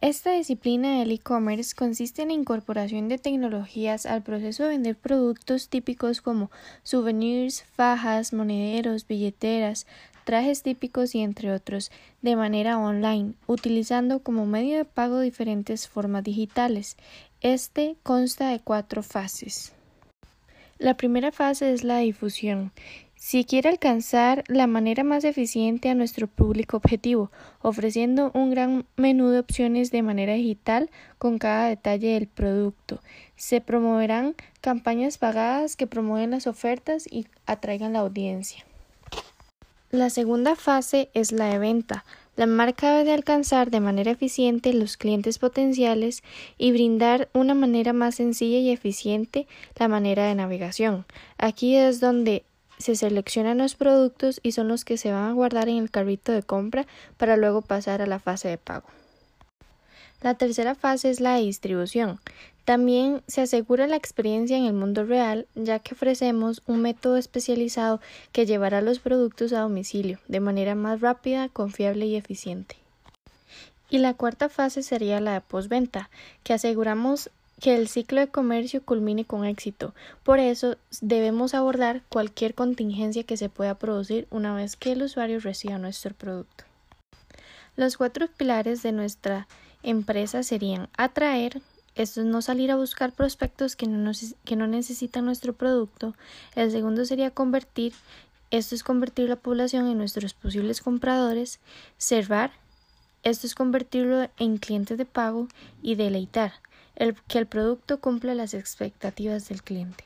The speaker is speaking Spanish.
Esta disciplina del e-commerce consiste en la incorporación de tecnologías al proceso de vender productos típicos como souvenirs, fajas, monederos, billeteras, trajes típicos y entre otros, de manera online, utilizando como medio de pago diferentes formas digitales. Este consta de cuatro fases. La primera fase es la difusión. Si quiere alcanzar la manera más eficiente a nuestro público objetivo, ofreciendo un gran menú de opciones de manera digital con cada detalle del producto, se promoverán campañas pagadas que promueven las ofertas y atraigan la audiencia. La segunda fase es la de venta. La marca debe alcanzar de manera eficiente los clientes potenciales y brindar una manera más sencilla y eficiente la manera de navegación. Aquí es donde se seleccionan los productos y son los que se van a guardar en el carrito de compra para luego pasar a la fase de pago. La tercera fase es la de distribución. También se asegura la experiencia en el mundo real, ya que ofrecemos un método especializado que llevará los productos a domicilio de manera más rápida, confiable y eficiente. Y la cuarta fase sería la de postventa, que aseguramos que el ciclo de comercio culmine con éxito. Por eso debemos abordar cualquier contingencia que se pueda producir una vez que el usuario reciba nuestro producto. Los cuatro pilares de nuestra empresa serían atraer, esto es no salir a buscar prospectos que no, que no necesitan nuestro producto. El segundo sería convertir, esto es convertir la población en nuestros posibles compradores. Cerrar, esto es convertirlo en clientes de pago y deleitar, el, que el producto cumpla las expectativas del cliente.